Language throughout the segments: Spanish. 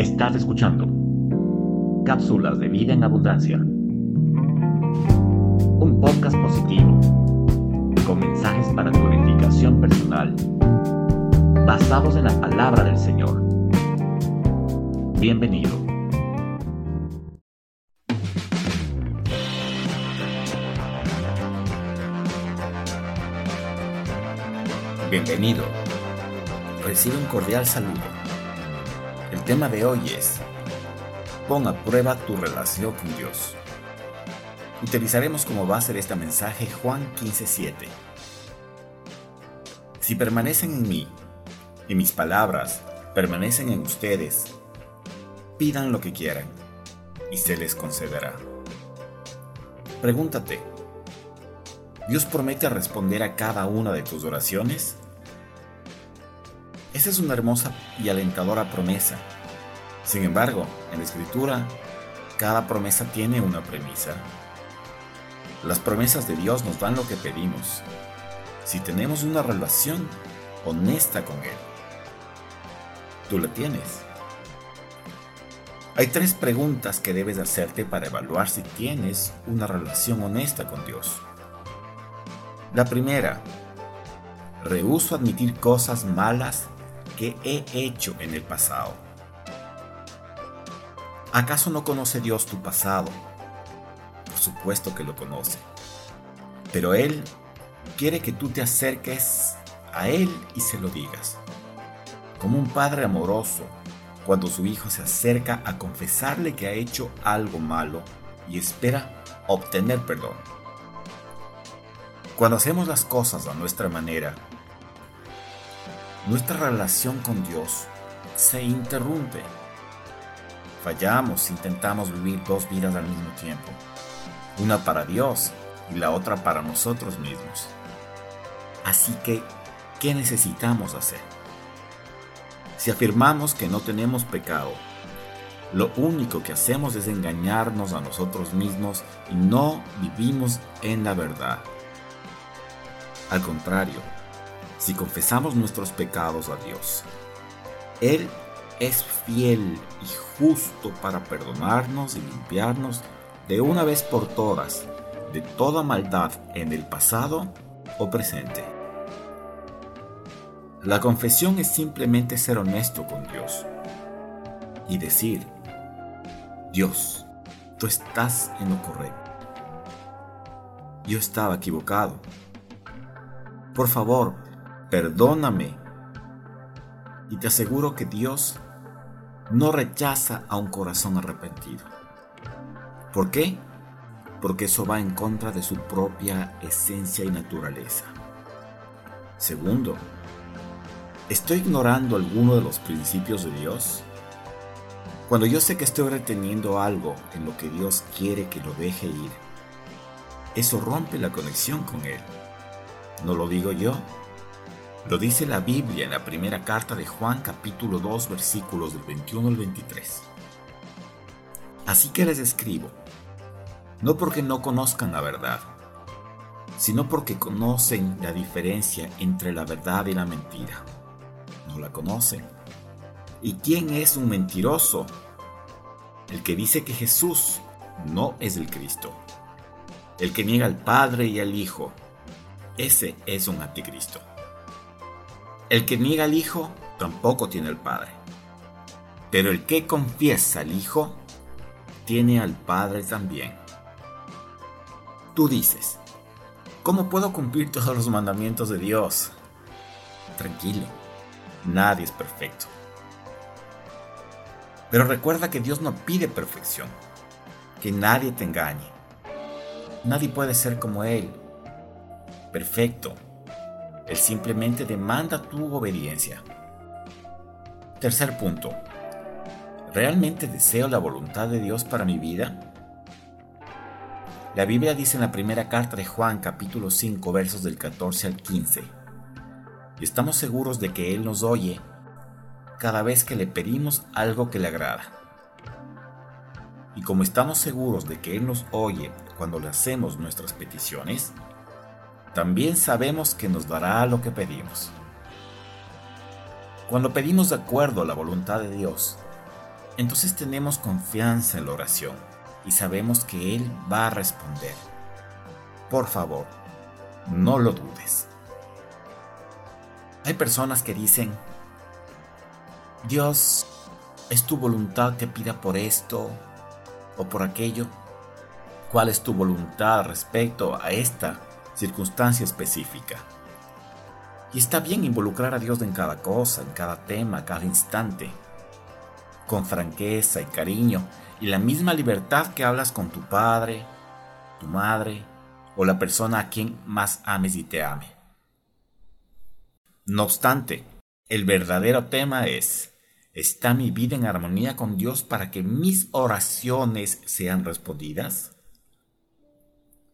Estás escuchando Cápsulas de Vida en Abundancia. Un podcast positivo, con mensajes para tu edificación personal, basados en la palabra del Señor. Bienvenido. Bienvenido. Recibe un cordial saludo. El tema de hoy es, pon a prueba tu relación con Dios. Utilizaremos como base de este mensaje Juan 15:7. Si permanecen en mí y mis palabras permanecen en ustedes, pidan lo que quieran y se les concederá. Pregúntate, ¿Dios promete responder a cada una de tus oraciones? Esa es una hermosa y alentadora promesa. Sin embargo, en la escritura, cada promesa tiene una premisa. Las promesas de Dios nos dan lo que pedimos, si tenemos una relación honesta con Él. Tú la tienes. Hay tres preguntas que debes hacerte para evaluar si tienes una relación honesta con Dios. La primera, rehuso admitir cosas malas que he hecho en el pasado. ¿Acaso no conoce Dios tu pasado? Por supuesto que lo conoce. Pero Él quiere que tú te acerques a Él y se lo digas. Como un padre amoroso, cuando su hijo se acerca a confesarle que ha hecho algo malo y espera obtener perdón. Cuando hacemos las cosas a nuestra manera, nuestra relación con Dios se interrumpe. Fallamos, intentamos vivir dos vidas al mismo tiempo, una para Dios y la otra para nosotros mismos. Así que, ¿qué necesitamos hacer? Si afirmamos que no tenemos pecado, lo único que hacemos es engañarnos a nosotros mismos y no vivimos en la verdad. Al contrario, si confesamos nuestros pecados a Dios. Él es fiel y justo para perdonarnos y limpiarnos de una vez por todas de toda maldad en el pasado o presente. La confesión es simplemente ser honesto con Dios y decir, Dios, tú estás en lo correcto. Yo estaba equivocado. Por favor, perdóname. Y te aseguro que Dios no rechaza a un corazón arrepentido. ¿Por qué? Porque eso va en contra de su propia esencia y naturaleza. Segundo, ¿estoy ignorando alguno de los principios de Dios? Cuando yo sé que estoy reteniendo algo en lo que Dios quiere que lo deje ir, eso rompe la conexión con Él. ¿No lo digo yo? Lo dice la Biblia en la primera carta de Juan capítulo 2 versículos del 21 al 23. Así que les escribo, no porque no conozcan la verdad, sino porque conocen la diferencia entre la verdad y la mentira. No la conocen. ¿Y quién es un mentiroso? El que dice que Jesús no es el Cristo. El que niega al Padre y al Hijo. Ese es un anticristo. El que niega al Hijo tampoco tiene al Padre. Pero el que confiesa al Hijo tiene al Padre también. Tú dices, ¿cómo puedo cumplir todos los mandamientos de Dios? Tranquilo, nadie es perfecto. Pero recuerda que Dios no pide perfección, que nadie te engañe. Nadie puede ser como Él, perfecto, él simplemente demanda tu obediencia. Tercer punto. ¿Realmente deseo la voluntad de Dios para mi vida? La Biblia dice en la primera carta de Juan capítulo 5 versos del 14 al 15. Y estamos seguros de que Él nos oye cada vez que le pedimos algo que le agrada. Y como estamos seguros de que Él nos oye cuando le hacemos nuestras peticiones, también sabemos que nos dará lo que pedimos. Cuando pedimos de acuerdo a la voluntad de Dios, entonces tenemos confianza en la oración y sabemos que Él va a responder. Por favor, no lo dudes. Hay personas que dicen, Dios, es tu voluntad que pida por esto o por aquello. ¿Cuál es tu voluntad respecto a esta circunstancia específica? Y está bien involucrar a Dios en cada cosa, en cada tema, cada instante, con franqueza y cariño y la misma libertad que hablas con tu padre, tu madre o la persona a quien más ames y te ame. No obstante, el verdadero tema es, ¿está mi vida en armonía con Dios para que mis oraciones sean respondidas?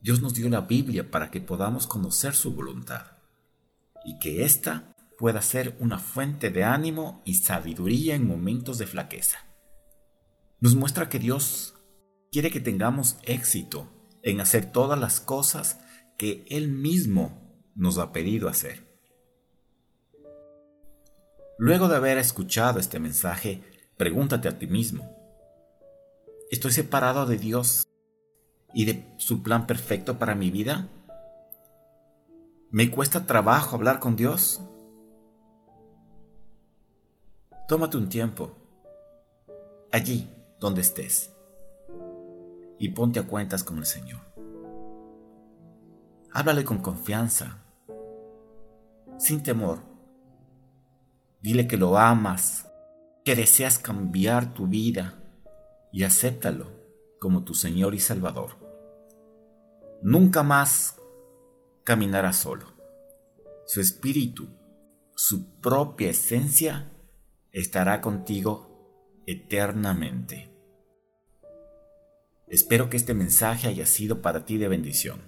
Dios nos dio la Biblia para que podamos conocer su voluntad y que ésta pueda ser una fuente de ánimo y sabiduría en momentos de flaqueza. Nos muestra que Dios quiere que tengamos éxito en hacer todas las cosas que Él mismo nos ha pedido hacer. Luego de haber escuchado este mensaje, pregúntate a ti mismo, ¿estoy separado de Dios y de su plan perfecto para mi vida? ¿Me cuesta trabajo hablar con Dios? Tómate un tiempo, allí donde estés, y ponte a cuentas con el Señor. Háblale con confianza, sin temor. Dile que lo amas, que deseas cambiar tu vida y acéptalo como tu Señor y Salvador. Nunca más caminará solo. Su espíritu, su propia esencia, estará contigo eternamente. Espero que este mensaje haya sido para ti de bendición.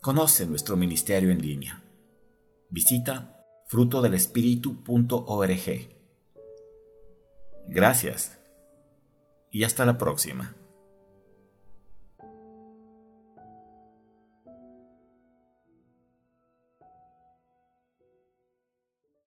Conoce nuestro ministerio en línea. Visita frutodelespíritu.org. Gracias y hasta la próxima.